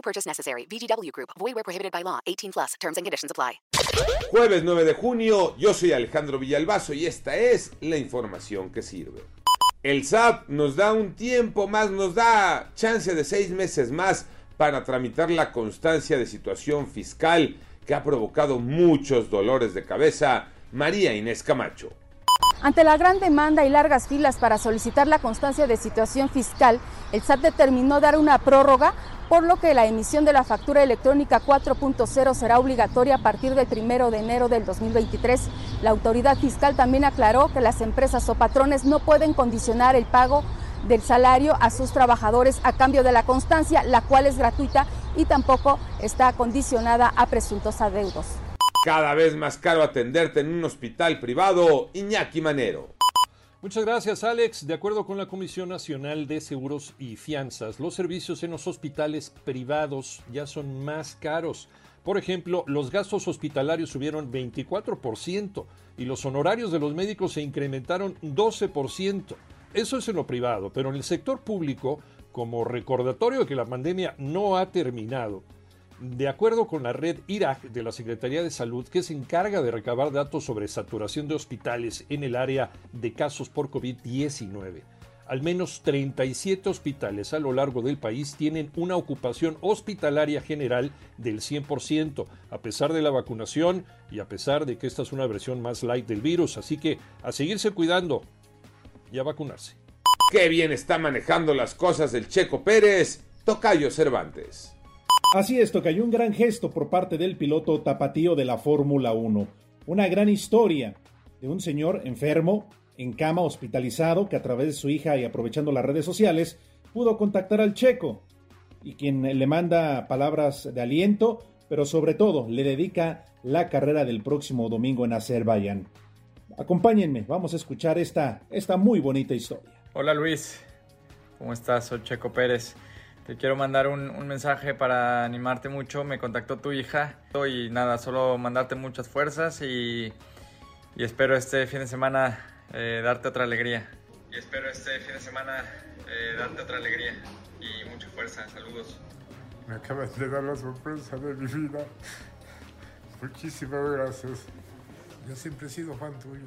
No purchase necessary. VGW Group. Void where prohibited by law. 18 plus. Terms and conditions apply. Jueves 9 de junio, yo soy Alejandro Villalbazo y esta es la información que sirve. El SAT nos da un tiempo más, nos da chance de seis meses más para tramitar la constancia de situación fiscal que ha provocado muchos dolores de cabeza. María Inés Camacho. Ante la gran demanda y largas filas para solicitar la constancia de situación fiscal, el SAT determinó dar una prórroga, por lo que la emisión de la factura electrónica 4.0 será obligatoria a partir del 1 de enero del 2023. La autoridad fiscal también aclaró que las empresas o patrones no pueden condicionar el pago del salario a sus trabajadores a cambio de la constancia, la cual es gratuita y tampoco está condicionada a presuntos adeudos. Cada vez más caro atenderte en un hospital privado, Iñaki Manero. Muchas gracias, Alex. De acuerdo con la Comisión Nacional de Seguros y Fianzas, los servicios en los hospitales privados ya son más caros. Por ejemplo, los gastos hospitalarios subieron 24% y los honorarios de los médicos se incrementaron 12%. Eso es en lo privado, pero en el sector público, como recordatorio de que la pandemia no ha terminado, de acuerdo con la red IRAC de la Secretaría de Salud, que se encarga de recabar datos sobre saturación de hospitales en el área de casos por COVID-19, al menos 37 hospitales a lo largo del país tienen una ocupación hospitalaria general del 100%, a pesar de la vacunación y a pesar de que esta es una versión más light del virus. Así que a seguirse cuidando y a vacunarse. Qué bien está manejando las cosas el Checo Pérez, Tocayo Cervantes. Así es, Tocayo, un gran gesto por parte del piloto tapatío de la Fórmula 1. Una gran historia de un señor enfermo, en cama, hospitalizado, que a través de su hija y aprovechando las redes sociales, pudo contactar al checo y quien le manda palabras de aliento, pero sobre todo le dedica la carrera del próximo domingo en Azerbaiyán. Acompáñenme, vamos a escuchar esta, esta muy bonita historia. Hola Luis, ¿cómo estás? Soy Checo Pérez. Te quiero mandar un, un, mensaje para animarte mucho. Me contactó tu hija y nada, solo mandarte muchas fuerzas y, y espero este fin de semana eh, darte otra alegría. Y espero este fin de semana eh, darte otra alegría y mucha fuerza. Saludos. Me acabas de dar la sorpresa de mi vida. Muchísimas gracias. Yo siempre he sido fan tuyo.